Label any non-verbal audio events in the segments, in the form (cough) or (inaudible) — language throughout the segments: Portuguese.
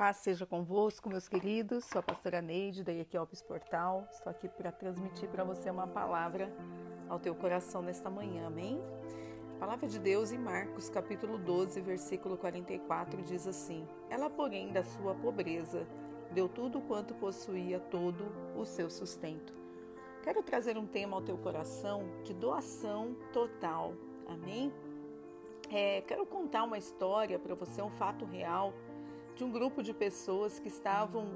Paz seja convosco, meus queridos. Sou a pastora Neide, da Equiopes Portal. Estou aqui para transmitir para você uma palavra ao teu coração nesta manhã, amém? A palavra de Deus em Marcos, capítulo 12, versículo 44, diz assim: Ela, porém, da sua pobreza, deu tudo quanto possuía, todo o seu sustento. Quero trazer um tema ao teu coração de doação total, amém? É, quero contar uma história para você, um fato real de um grupo de pessoas que estavam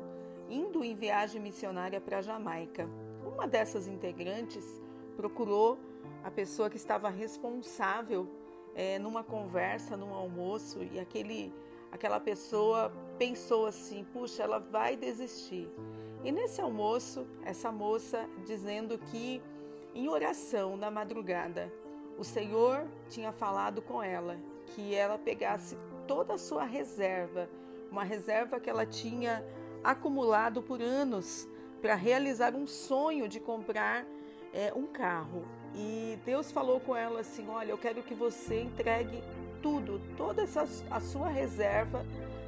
indo em viagem missionária para a Jamaica. Uma dessas integrantes procurou a pessoa que estava responsável é, numa conversa, num almoço, e aquele, aquela pessoa pensou assim: puxa, ela vai desistir. E nesse almoço, essa moça dizendo que em oração na madrugada, o Senhor tinha falado com ela que ela pegasse toda a sua reserva uma reserva que ela tinha acumulado por anos para realizar um sonho de comprar é, um carro. E Deus falou com ela assim: Olha, eu quero que você entregue tudo, toda essa, a sua reserva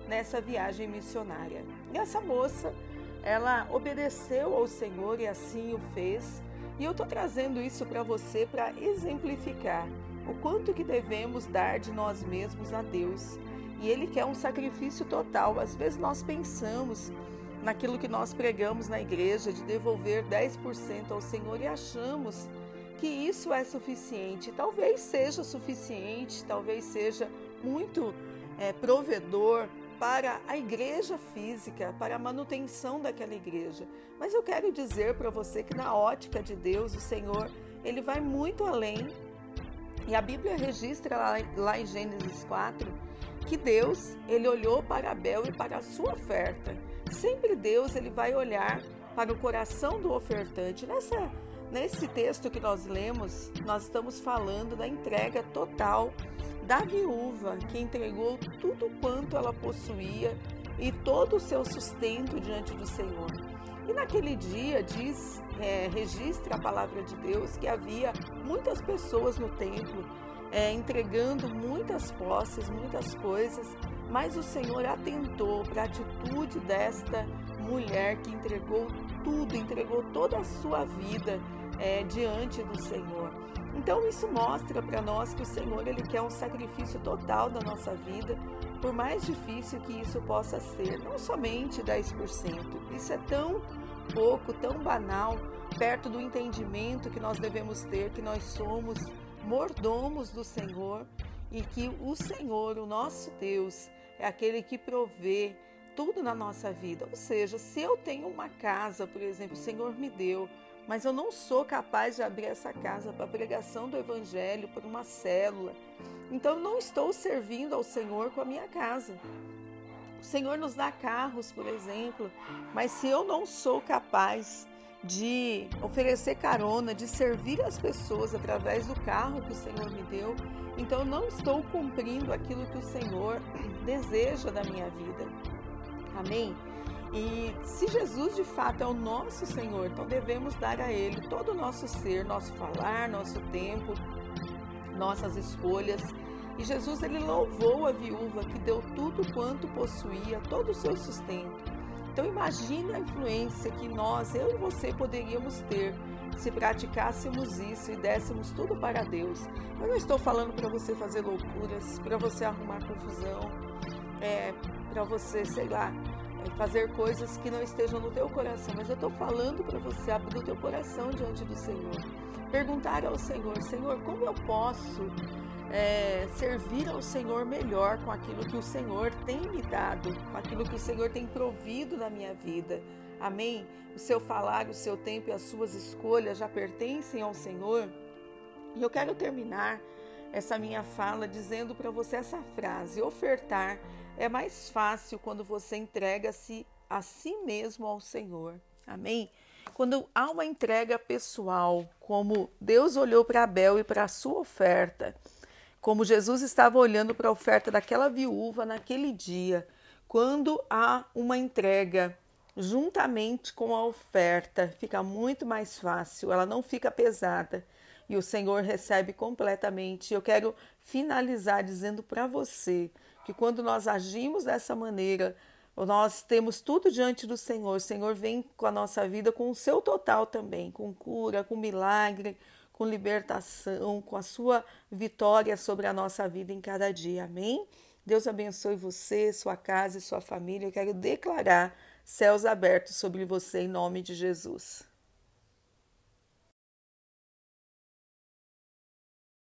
nessa viagem missionária. E essa moça, ela obedeceu ao Senhor e assim o fez. E eu estou trazendo isso para você para exemplificar o quanto que devemos dar de nós mesmos a Deus e Ele quer um sacrifício total. Às vezes nós pensamos naquilo que nós pregamos na igreja, de devolver 10% ao Senhor e achamos que isso é suficiente. Talvez seja suficiente, talvez seja muito é, provedor para a igreja física, para a manutenção daquela igreja. Mas eu quero dizer para você que na ótica de Deus, o Senhor, ele vai muito além. E a Bíblia registra lá, lá em Gênesis 4 que Deus, ele olhou para Abel e para a sua oferta. Sempre Deus, ele vai olhar para o coração do ofertante. Nessa nesse texto que nós lemos, nós estamos falando da entrega total da viúva que entregou tudo quanto ela possuía e todo o seu sustento diante do Senhor. E naquele dia diz, é, registra a palavra de Deus que havia muitas pessoas no templo é, entregando muitas posses, muitas coisas, mas o Senhor atentou para a atitude desta mulher que entregou tudo, entregou toda a sua vida é, diante do Senhor. Então isso mostra para nós que o Senhor ele quer um sacrifício total da nossa vida, por mais difícil que isso possa ser, não somente 10%. Isso é tão pouco, tão banal, perto do entendimento que nós devemos ter que nós somos mordomos do Senhor e que o Senhor, o nosso Deus, é aquele que provê tudo na nossa vida. Ou seja, se eu tenho uma casa, por exemplo, o Senhor me deu, mas eu não sou capaz de abrir essa casa para a pregação do Evangelho, para uma célula, então não estou servindo ao Senhor com a minha casa. O Senhor nos dá carros, por exemplo, mas se eu não sou capaz de oferecer carona, de servir as pessoas através do carro que o Senhor me deu. Então eu não estou cumprindo aquilo que o Senhor (clears throat) deseja da minha vida. Amém? E se Jesus de fato é o nosso Senhor, então devemos dar a Ele todo o nosso ser, nosso falar, nosso tempo, nossas escolhas. E Jesus ele louvou a viúva que deu tudo quanto possuía, todo o seu sustento. Então imagine a influência que nós, eu e você, poderíamos ter se praticássemos isso e dessemos tudo para Deus. Eu não estou falando para você fazer loucuras, para você arrumar confusão, é, para você, sei lá, é, fazer coisas que não estejam no teu coração, mas eu estou falando para você abrir o teu coração diante do Senhor. Perguntar ao Senhor, Senhor, como eu posso é, servir ao Senhor melhor com aquilo que o Senhor tem me dado, com aquilo que o Senhor tem provido na minha vida. Amém? O seu falar, o seu tempo e as suas escolhas já pertencem ao Senhor. E eu quero terminar essa minha fala dizendo para você essa frase: ofertar é mais fácil quando você entrega-se a si mesmo ao Senhor. Amém? Quando há uma entrega pessoal, como Deus olhou para Abel e para a sua oferta, como Jesus estava olhando para a oferta daquela viúva naquele dia, quando há uma entrega juntamente com a oferta, fica muito mais fácil, ela não fica pesada e o Senhor recebe completamente. Eu quero finalizar dizendo para você que quando nós agimos dessa maneira, Nós temos tudo diante do Senhor. O Senhor vem com a nossa vida com o seu total também, com cura, com milagre, com libertação, com a sua vitória sobre a nossa vida em cada dia. Amém? Deus abençoe você, sua casa e sua família. Eu quero declarar céus abertos sobre você em nome de Jesus.